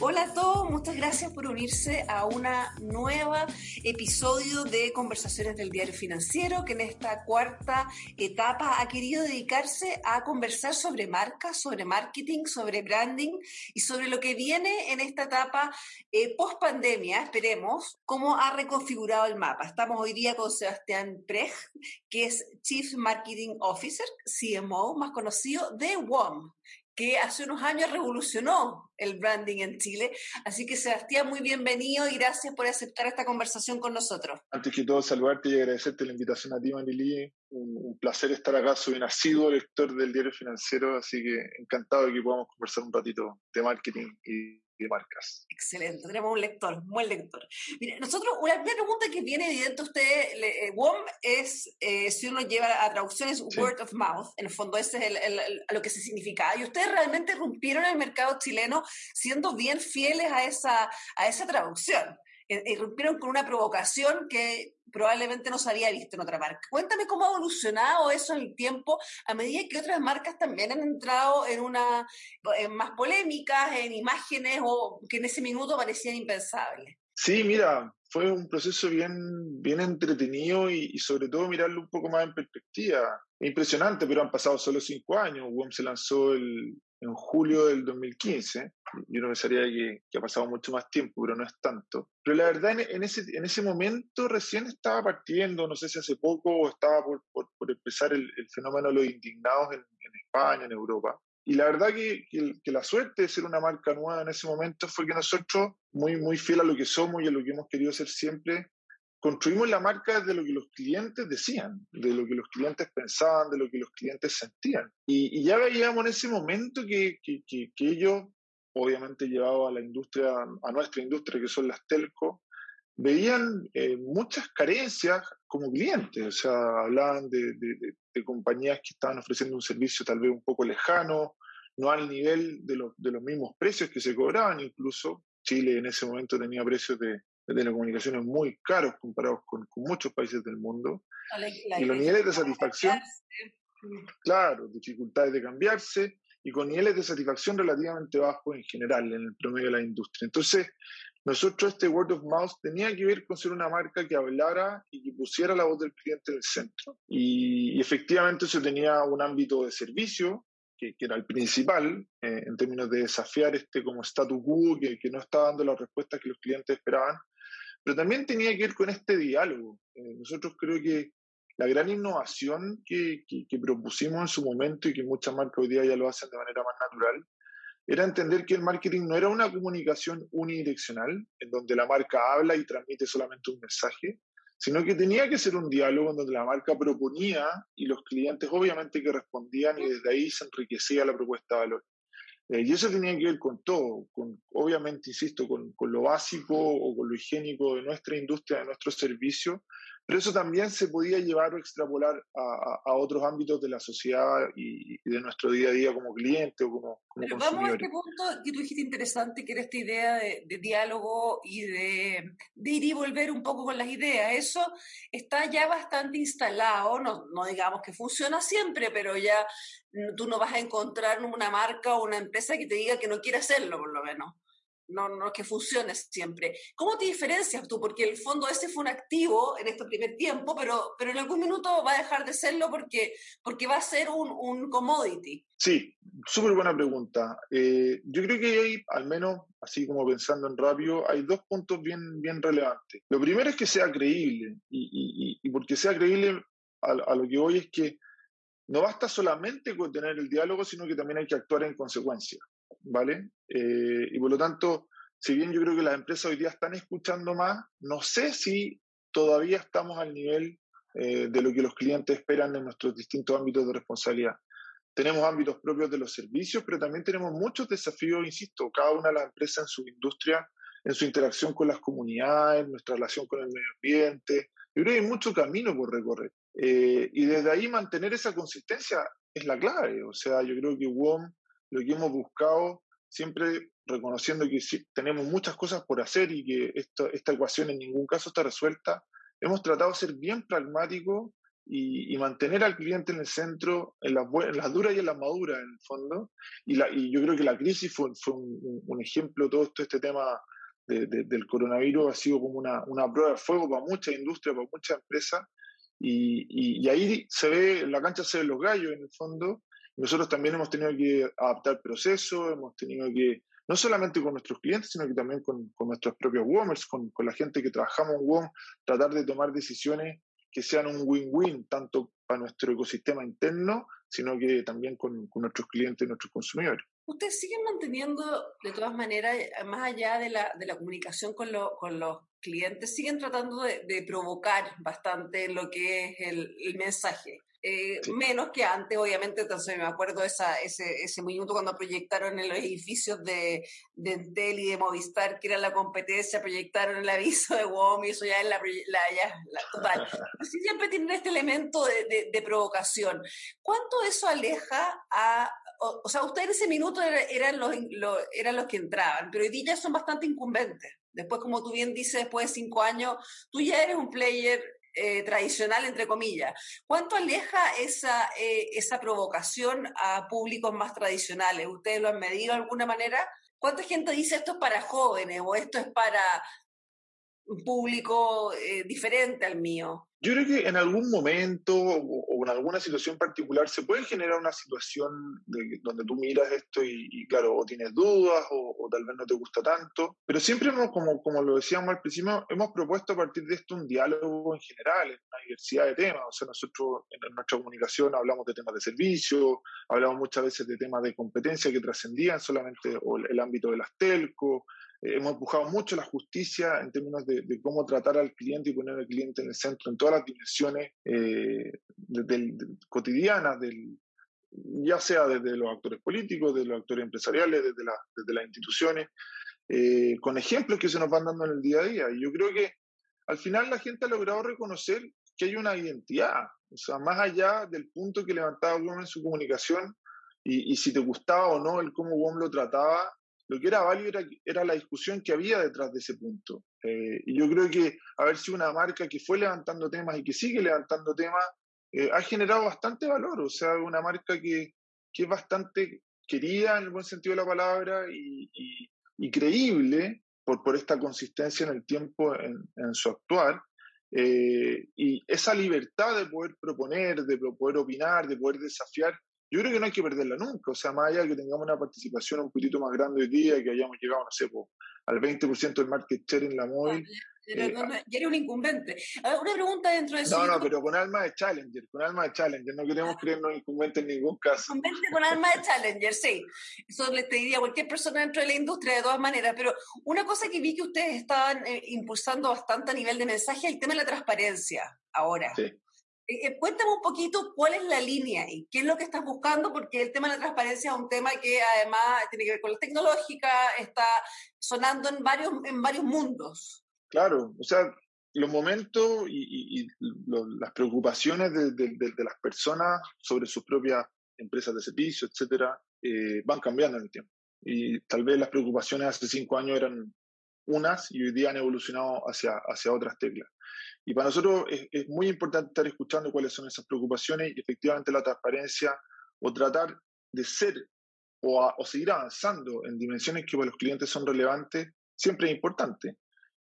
Hola a todos, muchas gracias por unirse a una nueva episodio de Conversaciones del Diario Financiero, que en esta cuarta etapa ha querido dedicarse a conversar sobre marcas, sobre marketing, sobre branding y sobre lo que viene en esta etapa eh, post pandemia, esperemos, cómo ha reconfigurado el mapa. Estamos hoy día con Sebastián Prej, que es Chief Marketing Officer, CMO, más conocido de WOM, que hace unos años revolucionó el branding en Chile. Así que Sebastián, muy bienvenido y gracias por aceptar esta conversación con nosotros. Antes que todo, saludarte y agradecerte la invitación a ti, Manili. Un, un placer estar acá. Soy un asiduo lector del diario financiero, así que encantado de que podamos conversar un ratito de marketing y de marcas. Excelente, tenemos un lector, un buen lector. Mire, nosotros, una primera pregunta que viene evidente usted, eh, WOM es, eh, si uno lleva a traducción, es word of mouth, en el fondo ese es el, el, el, lo que se significa. Y ustedes realmente rompieron el mercado chileno siendo bien fieles a esa, a esa traducción. Irrumpieron con una provocación que probablemente no se había visto en otra marca. Cuéntame cómo ha evolucionado eso en el tiempo a medida que otras marcas también han entrado en una en más polémicas, en imágenes o que en ese minuto parecían impensables. Sí, mira, fue un proceso bien, bien entretenido y, sobre todo mirarlo un poco más en perspectiva. Impresionante, pero han pasado solo cinco años. WOM se lanzó el, en julio del 2015. Yo no pensaría que, que, ha pasado mucho más tiempo, pero no es tanto. Pero la verdad, en, en, ese, en ese momento recién estaba partiendo, no sé si hace poco o estaba por, por, por empezar el, el, fenómeno de los indignados en, en, España, en Europa. Y la verdad que, que, que, la suerte de ser una marca nueva en ese momento fue que nosotros, muy, muy fiel a lo que somos y a lo que hemos querido ser siempre, construimos la marca de lo que los clientes decían, de lo que los clientes pensaban, de lo que los clientes sentían. Y, ya veíamos en ese momento que, que, que, que ellos, obviamente llevados a la industria, a nuestra industria, que son las telco, veían eh, muchas carencias como clientes, o sea, hablaban de, de, de, compañías que estaban ofreciendo un servicio tal vez un poco lejano, no al nivel de, lo, de los mismos precios que se cobraban, incluso Chile en ese momento tenía precios de, de telecomunicaciones muy caros comparados con, con muchos países del mundo. La, la, y los niveles de satisfacción, claro, dificultades de cambiarse y con niveles de satisfacción relativamente bajos en general en el promedio de la industria. Entonces, nosotros este word of mouth tenía que ver con ser una marca que hablara y que pusiera la voz del cliente en el centro. Y, y efectivamente eso tenía un ámbito de servicio, que, que, era el principal eh, en términos de desafiar este como statu quo que, que, no estaba dando las respuestas que los clientes esperaban, pero también tenía que ver con este diálogo. Eh, nosotros creo que la gran innovación que, que, que, propusimos en su momento y que muchas marcas hoy día ya lo hacen de manera más natural, era entender que el marketing no era una comunicación unidireccional, en donde la marca habla y transmite solamente un mensaje, sino que tenía que ser un diálogo en donde la marca proponía y los clientes obviamente que respondían y desde ahí se enriquecía la propuesta de valor. Eh, y eso tenía que ver con todo, con, obviamente, insisto, con, con, lo básico o con lo higiénico de nuestra industria, de nuestro servicio, pero eso también se podía llevar o extrapolar a, otros ámbitos de la sociedad y, y, de nuestro día a día como cliente o como, como pero Vamos a este punto que tú dijiste interesante, que era esta idea de, de diálogo y de, de, ir y volver un poco con las ideas. Eso está ya bastante instalado, no, no digamos que funciona siempre, pero ya tú no vas a encontrar una marca o una empresa que te diga que no quiere hacerlo, por lo menos no, no que funcione siempre. ¿Cómo te diferencias tú? Porque el fondo ese fue un activo en este primer tiempo, pero, pero en algún minuto va a dejar de serlo porque, porque va a ser un, un commodity. Sí, súper buena pregunta. Eh, yo creo que hay, al menos así como pensando en rápido, hay dos puntos bien, bien relevantes. Lo primero es que sea creíble, y, y, y porque sea creíble, a, a lo que voy es que no basta solamente con tener el diálogo, sino que también hay que actuar en consecuencia. ¿Vale? Eh, y por lo tanto, si bien yo creo que las empresas hoy día están escuchando más, no sé si todavía estamos al nivel eh, de lo que los clientes esperan en nuestros distintos ámbitos de responsabilidad. Tenemos ámbitos propios de los servicios, pero también tenemos muchos desafíos, insisto, cada una de las empresas en su industria, en su interacción con las comunidades, nuestra relación con el medio ambiente. Yo creo que hay mucho camino por recorrer. Eh, y desde ahí mantener esa consistencia es la clave. O sea, yo creo que WOM lo que hemos buscado, siempre reconociendo que tenemos muchas cosas por hacer y que esto, esta ecuación en ningún caso está resuelta, hemos tratado de ser bien pragmáticos y, mantener al cliente en el centro, en las, las, duras y en las maduras, en el fondo. Y, la, y yo creo que la crisis fue, fue un, un, ejemplo, todo esto, este tema de, del coronavirus ha sido como una, una, prueba de fuego para muchas industrias, para muchas empresas. Y, y, ahí se ve, en la cancha se ven los gallos, en el fondo. Nosotros también hemos tenido que adaptar procesos, hemos tenido que, no solamente con nuestros clientes, sino que también con, nuestros propios WOMers, con, con, la gente que trabajamos en WOM, tratar de tomar decisiones que sean un win-win tanto para nuestro ecosistema interno, sino que también con, con, nuestros clientes y nuestros consumidores. ¿Ustedes siguen manteniendo, de todas maneras, más allá de la, comunicación con, lo, con los clientes, siguen tratando de, provocar bastante lo que es el mensaje? Eh, menos que antes, obviamente, entonces me acuerdo esa, ese, ese minuto cuando proyectaron en los edificios de, de Entel y de Movistar, que era la competencia, proyectaron el aviso de WOM y eso ya es la, la, ya, la total. siempre tienen este elemento de, de, provocación. ¿Cuánto eso aleja a... O, sea, ustedes en ese minuto eran los, los, eran los que entraban, pero hoy día son bastante incumbentes. Después, como tú bien dices, después de cinco años, tú ya eres un player eh, tradicional, entre comillas. ¿Cuánto aleja esa, eh, esa provocación a públicos más tradicionales? ¿Ustedes lo han medido de alguna manera? ¿Cuánta gente dice esto es para jóvenes o esto es para un público eh, diferente al mío? Yo creo que en algún momento o, en alguna situación particular se puede generar una situación de, donde tú miras esto y, claro, o tienes dudas o, tal vez no te gusta tanto, pero siempre hemos, como, como lo decíamos al principio, hemos propuesto a partir de esto un diálogo en general, en una diversidad de temas. O sea, nosotros en nuestra comunicación hablamos de temas de servicio, hablamos muchas veces de temas de competencia que trascendían solamente el ámbito de las telcos, hemos empujado mucho la justicia en términos de, cómo tratar al cliente y poner al cliente en el centro en todas las dimensiones eh, cotidianas, del, ya sea desde los actores políticos, desde los actores empresariales, desde, desde las instituciones, eh, con ejemplos que se nos van dando en el día a día. Y yo creo que al final la gente ha logrado reconocer que hay una identidad, o sea, más allá del punto que levantaba WOM en su comunicación y, y si te gustaba o no el cómo WOM lo trataba, lo que era válido era, era, la discusión que había detrás de ese punto. Eh, y yo creo que haber sido una marca que fue levantando temas y que sigue levantando temas, eh, ha generado bastante valor. O sea, una marca que, que, es bastante querida en el buen sentido de la palabra y, y, creíble por, por esta consistencia en el tiempo, en, en su actuar. Eh, y esa libertad de poder proponer, de poder opinar, de poder desafiar, yo creo que no hay que perderla nunca, o sea, más allá de que tengamos una participación un poquito más grande hoy día, que hayamos llegado, no sé, al 20% del market share en la móvil. Eh, ya eres un incumbente. una pregunta dentro de eso. No, no, pero con alma de challenger, con alma de challenger. No queremos ah. creernos incumbentes en ningún caso. Incumbente con alma de challenger, sí. Eso le te diría a cualquier persona dentro de la industria, de todas maneras. Pero una cosa que vi que ustedes estaban eh, impulsando bastante a nivel de mensaje es el tema de la transparencia ahora. Sí. Eh, eh, cuéntame un poquito cuál es la línea y qué es lo que estás buscando, porque el tema de la transparencia es un tema que además tiene que ver con la tecnológica, está sonando en varios, en varios mundos. Claro, o sea, los momentos y, las preocupaciones de, las personas sobre sus propias empresas de servicio, etcétera, eh, van cambiando en el tiempo. Y tal vez las preocupaciones hace cinco años eran unas y hoy día han evolucionado hacia, hacia otras teclas. Y para nosotros es, muy importante estar escuchando cuáles son esas preocupaciones y efectivamente la transparencia o tratar de ser o, o seguir avanzando en dimensiones que para los clientes son relevantes siempre es importante.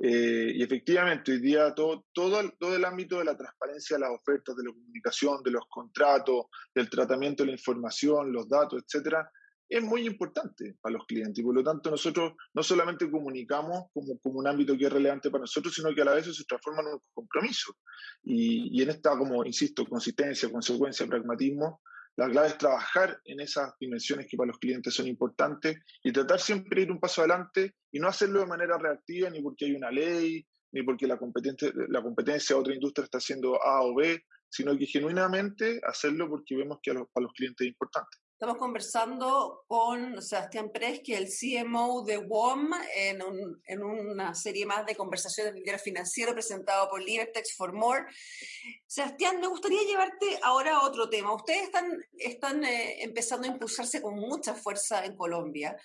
Eh, y efectivamente, hoy día todo, todo, todo el ámbito de la transparencia de las ofertas, de la comunicación, de los contratos, del tratamiento de la información, los datos, etcétera, es muy importante para los clientes y por lo tanto nosotros no solamente comunicamos como, como un ámbito que es relevante para nosotros, sino que a la vez se transforma en un compromiso. Y, y en esta, como insisto, consistencia, consecuencia, pragmatismo, la clave es trabajar en esas dimensiones que para los clientes son importantes y tratar siempre de ir un paso adelante y no hacerlo de manera reactiva ni porque hay una ley, ni porque la competencia, la competencia de otra industria está haciendo A o B, sino que genuinamente hacerlo porque vemos que para los clientes es importante. Estamos conversando con Sebastián Pres, que es el CMO de WOM, en, en una serie más de conversaciones del diario financiero presentado por Libertex for More. Sebastián, me gustaría llevarte ahora a otro tema. Ustedes están, están eh, empezando a impulsarse con mucha fuerza en Colombia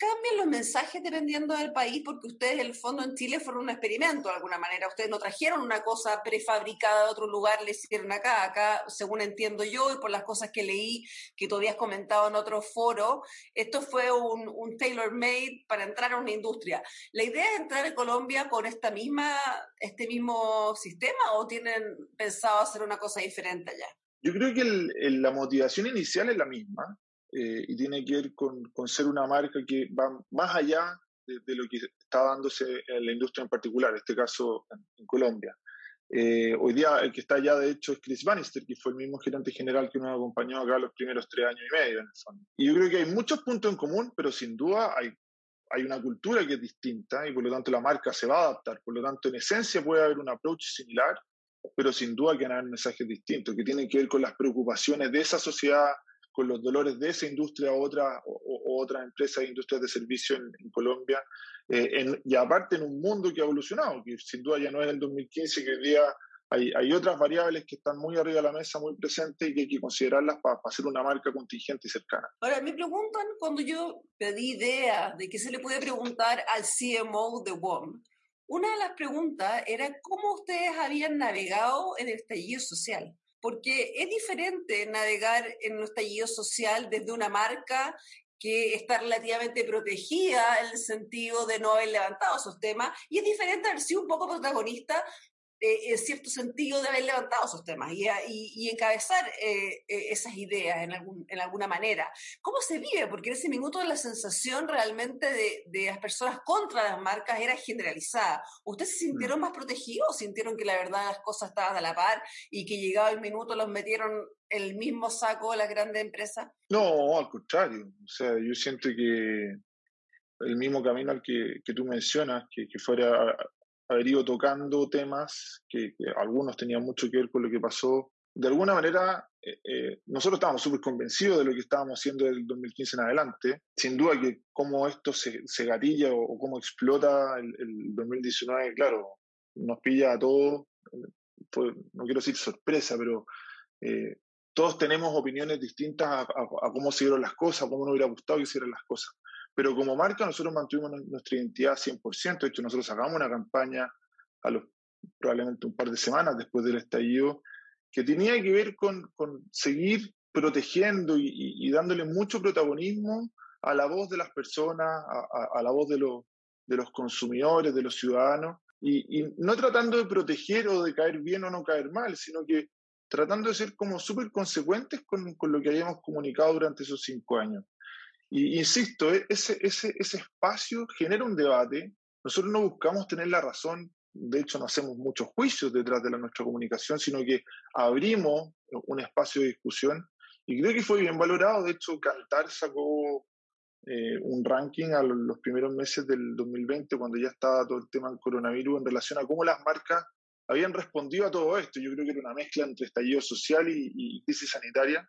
cambian los mensajes dependiendo del país, porque ustedes, el fondo, en Chile fueron un experimento de alguna manera. Ustedes no trajeron una cosa prefabricada de otro lugar, le hicieron acá. Acá, según entiendo yo y por las cosas que leí, que todavía has comentado en otro foro, esto fue un, un tailor-made para entrar a una industria. ¿La idea es entrar en Colombia con esta misma, este mismo sistema o tienen pensado hacer una cosa diferente allá? Yo creo que la motivación inicial es la misma. Eh, y tiene que ver con, con, ser una marca que va más allá de, lo que está dándose en la industria en particular, en este caso en, Colombia. Eh, hoy día el que está allá, de hecho, es Chris Bannister, que fue el mismo gerente general que nos acompañó acá los primeros tres años y medio en el fondo. Y yo creo que hay muchos puntos en común, pero sin duda hay, hay una cultura que es distinta y por lo tanto la marca se va a adaptar. Por lo tanto, en esencia puede haber un approach similar, pero sin duda que van a haber mensajes distintos, que tienen que ver con las preocupaciones de esa sociedad con los dolores de esa industria o otra, o, otra empresa de industrias de servicio en, Colombia. Eh, y aparte en un mundo que ha evolucionado, que sin duda ya no es el 2015, que hoy día hay, hay, otras variables que están muy arriba de la mesa, muy presentes y que hay que considerarlas para, hacer una marca contingente y cercana. Ahora, me preguntan cuando yo pedí idea de qué se le puede preguntar al CMO de WOM. Una de las preguntas era cómo ustedes habían navegado en el estallido social porque es diferente navegar en un estallido social desde una marca que está relativamente protegida en el sentido de no haber levantado esos temas, y es diferente haber sido un poco protagonista eh, en cierto sentido de haber levantado esos temas y, y, encabezar eh, eh, esas ideas en, algún, en alguna manera. ¿Cómo se vive? Porque en ese minuto la sensación realmente de, de las personas contra las marcas era generalizada. ¿Ustedes se mm. sintieron más protegidos sintieron que la verdad las cosas estaban a la par y que llegado el minuto los metieron en el mismo saco de las grandes empresas? No, al contrario. O sea, yo siento que el mismo camino al que, que tú mencionas, que, que fuera haber ido tocando temas que, algunos tenían mucho que ver con lo que pasó. De alguna manera, eh, eh, nosotros estábamos súper convencidos de lo que estábamos haciendo del 2015 en adelante. Sin duda que cómo esto se, se gatilla o, cómo explota el, 2019, claro, nos pilla a todos. no quiero decir sorpresa, pero eh, todos tenemos opiniones distintas a, a, cómo se dieron las cosas, a cómo nos hubiera gustado que hicieran las cosas. Pero como marca nosotros mantuvimos nuestra identidad 100%. De hecho, nosotros sacamos una campaña a los probablemente un par de semanas después del estallido que tenía que ver con, con seguir protegiendo y, dándole mucho protagonismo a la voz de las personas, a, la voz de, los de los consumidores, de los ciudadanos, y, y, no tratando de proteger o de caer bien o no caer mal, sino que tratando de ser como súper consecuentes con, con, lo que habíamos comunicado durante esos cinco años. Y insisto, e, ese, ese, ese espacio genera un debate. Nosotros no buscamos tener la razón, de hecho no hacemos muchos juicios detrás de la, nuestra comunicación, sino que abrimos un espacio de discusión y creo que fue bien valorado. De hecho, Cantar sacó eh, un ranking a los, primeros meses del 2020, cuando ya estaba todo el tema del coronavirus, en relación a cómo las marcas habían respondido a todo esto. Yo creo que era una mezcla entre estallido social y, y crisis sanitaria.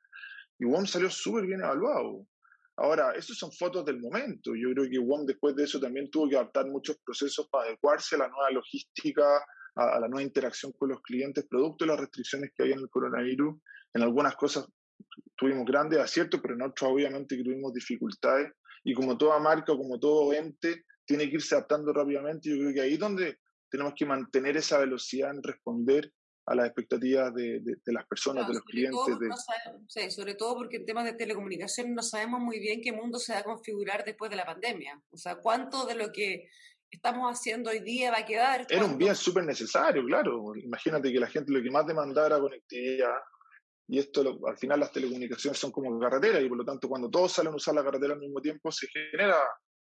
Y WOM salió súper bien evaluado. Ahora, esas son fotos del momento. Yo creo que WOM después de eso también tuvo que adaptar muchos procesos para adecuarse a la nueva logística, a, la nueva interacción con los clientes, producto de las restricciones que había en el coronavirus. En algunas cosas tuvimos grandes aciertos, pero en otras obviamente tuvimos dificultades. Y como toda marca, como todo ente, tiene que irse adaptando rápidamente. Yo creo que ahí es donde tenemos que mantener esa velocidad en responder a las expectativas de, de, las personas, de los clientes. De... sí, sobre todo porque en temas de telecomunicación no sabemos muy bien qué mundo se va a configurar después de la pandemia. O sea, cuánto de lo que estamos haciendo hoy día va a quedar. Era un bien súper necesario, claro. Imagínate que la gente lo que más demandaba era conectividad. Y esto, al final, las telecomunicaciones son como carreteras y por lo tanto, cuando todos salen a usar la carretera al mismo tiempo, se genera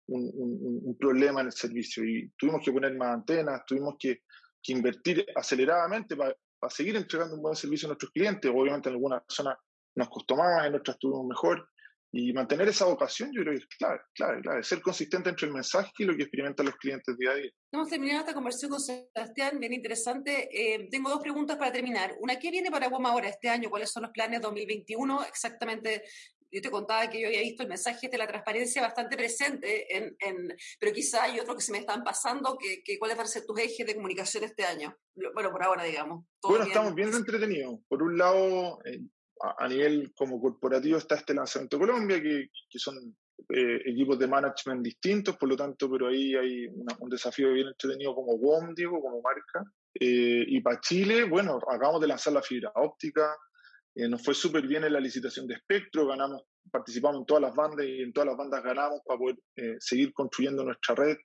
un, un, un problema en el servicio. Y tuvimos que poner más antenas, tuvimos que que invertir aceleradamente para, seguir entregando un buen servicio a nuestros clientes. Obviamente en algunas zonas nos costó más, en otras tuvimos mejor. Y mantener esa vocación yo creo que es clave, clave, clave. Ser consistente entre el mensaje y lo que experimentan los clientes día a día. Hemos terminado esta conversación con Sebastián, bien interesante. Eh, tengo dos preguntas para terminar. Una, ¿qué viene para WOM ahora este año? ¿Cuáles son los planes 2021? Exactamente yo te contaba que yo había visto el mensaje de la transparencia bastante presente, en, en, pero quizá hay otros que se me están pasando, que, que, cuáles van a ser tus ejes de comunicación este año. Bueno, por ahora, digamos. Bueno, estamos bien entretenidos. Por un lado, eh, a, nivel como corporativo está este lanzamiento Colombia, que, que, son eh, equipos de management distintos, por lo tanto, pero ahí hay un desafío bien entretenido como WOM, digo, como marca. Eh, y para Chile, bueno, acabamos de lanzar la fibra óptica, eh, nos fue súper bien en la licitación de espectro, ganamos, participamos en todas las bandas y en todas las bandas ganamos para poder seguir construyendo nuestra red,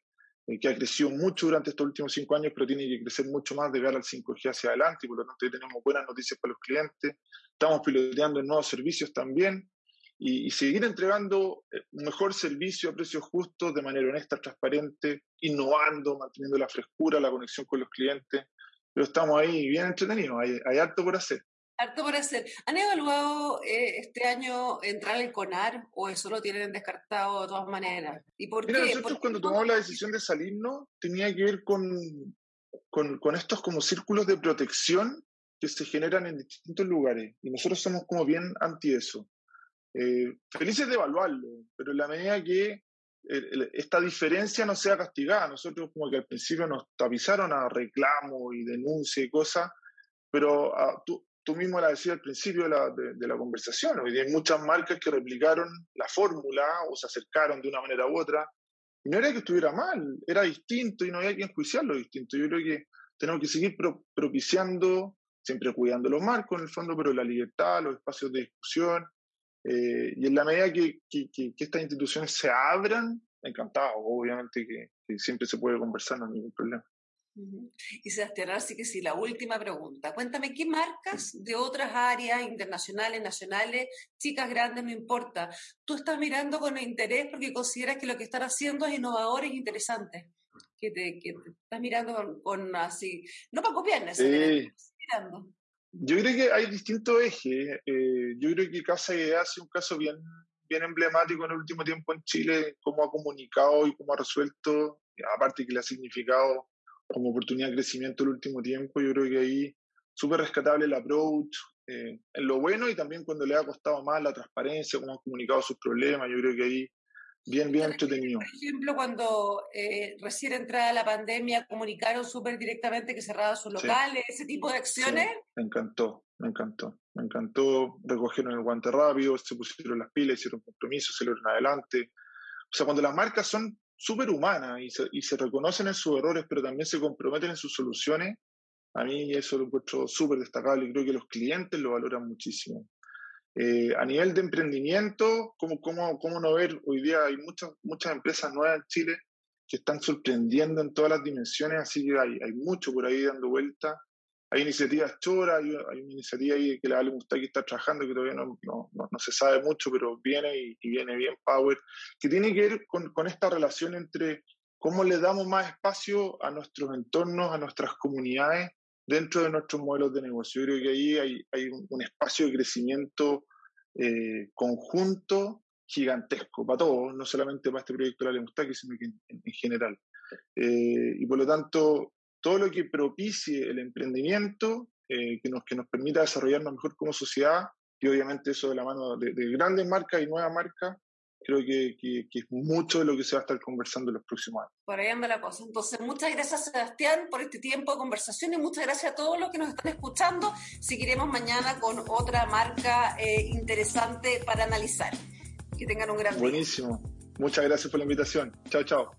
que ha crecido mucho durante estos últimos cinco años, pero tiene que crecer mucho más de cara al 5G hacia adelante, y por lo tanto tenemos buenas noticias para los clientes. Estamos piloteando nuevos servicios también y, seguir entregando un eh, mejor servicio a precios justos de manera honesta, transparente, innovando, manteniendo la frescura, la conexión con los clientes. Pero estamos ahí bien entretenidos, hay, hay harto por hacer. Harto por hacer. ¿Han evaluado eh, este año entrar al CONAR o eso lo tienen descartado de todas maneras? ¿Y por Mira, nosotros cuando tomamos la decisión de salirnos tenía que ver con, con, con estos como círculos de protección que se generan en distintos lugares y nosotros somos como bien anti eso. Eh, felices de evaluarlo, pero en la medida que eh, esta diferencia no sea castigada, nosotros como que al principio nos tapizaron a reclamo y denuncia y cosas, pero ah, tú, tú, mismo la decías al principio de la, de, la conversación, hoy hay muchas marcas que replicaron la fórmula o se acercaron de una manera u otra, y no era que estuviera mal, era distinto y no había que enjuiciarlo distinto. Yo creo que tenemos que seguir propiciando, siempre cuidando los marcos en el fondo, pero la libertad, los espacios de discusión, eh, y en la medida que, que, que, estas instituciones se abran, encantado, obviamente que, siempre se puede conversar, no hay ningún problema. Y Sebastián, ahora sí que sí, la última pregunta. Cuéntame, ¿qué marcas de otras áreas internacionales, nacionales, chicas, grandes, no importa, tú estás mirando con interés porque consideras que lo que están haciendo es innovador y interesante? Que te, que te estás mirando con, así, no para copiar necesariamente, mirando. Yo creo que hay distintos ejes. Eh, yo creo que Casa Idea hace un caso bien, bien emblemático en el último tiempo en Chile, cómo ha comunicado y cómo ha resuelto, aparte que le ha significado como oportunidad de crecimiento el último tiempo. Yo creo que ahí súper rescatable el approach, eh, en lo bueno y también cuando le ha costado más la transparencia, cómo ha comunicado sus problemas. Yo creo que ahí bien, bien entretenido. Por ejemplo, cuando eh, recién entrada la pandemia comunicaron súper directamente que cerraban sus locales, ese tipo de acciones. me encantó, me encantó, me encantó. Recogieron el guante rápido, se pusieron las pilas, hicieron compromisos, se lo adelante. O sea, cuando las marcas son súper humanas y se, y se reconocen en sus errores, pero también se comprometen en sus soluciones, a mí eso lo encuentro súper destacable y creo que los clientes lo valoran muchísimo. Eh, a nivel de emprendimiento, ¿cómo, cómo, ¿cómo no ver? Hoy día hay muchas, muchas empresas nuevas en Chile que están sorprendiendo en todas las dimensiones, así que hay, hay mucho por ahí dando vuelta. Hay iniciativas Chora, hay, hay una iniciativa ahí que le Ale que está trabajando, que todavía no, no, no, se sabe mucho, pero viene y, viene bien Power, que tiene que ver con, esta relación entre cómo le damos más espacio a nuestros entornos, a nuestras comunidades, dentro de nuestros modelos de negocio. Yo creo que ahí hay, hay un, espacio de crecimiento eh, conjunto gigantesco para todos, no solamente para este proyecto de la Lemustaki, sino que en, general. Eh, y por lo tanto, todo lo que propicie el emprendimiento, eh, que, nos, que nos permita desarrollarnos mejor como sociedad, y obviamente eso de la mano de, de grandes marcas y nuevas marcas, creo que, que, es mucho de lo que se va a estar conversando en los próximos años. Por ahí anda la cosa. Entonces, muchas gracias Sebastián por este tiempo de conversación y muchas gracias a todos los que nos están escuchando. Seguiremos mañana con otra marca eh, interesante para analizar. Que tengan un gran día. Buenísimo. Muchas gracias por la invitación. Chao, chao.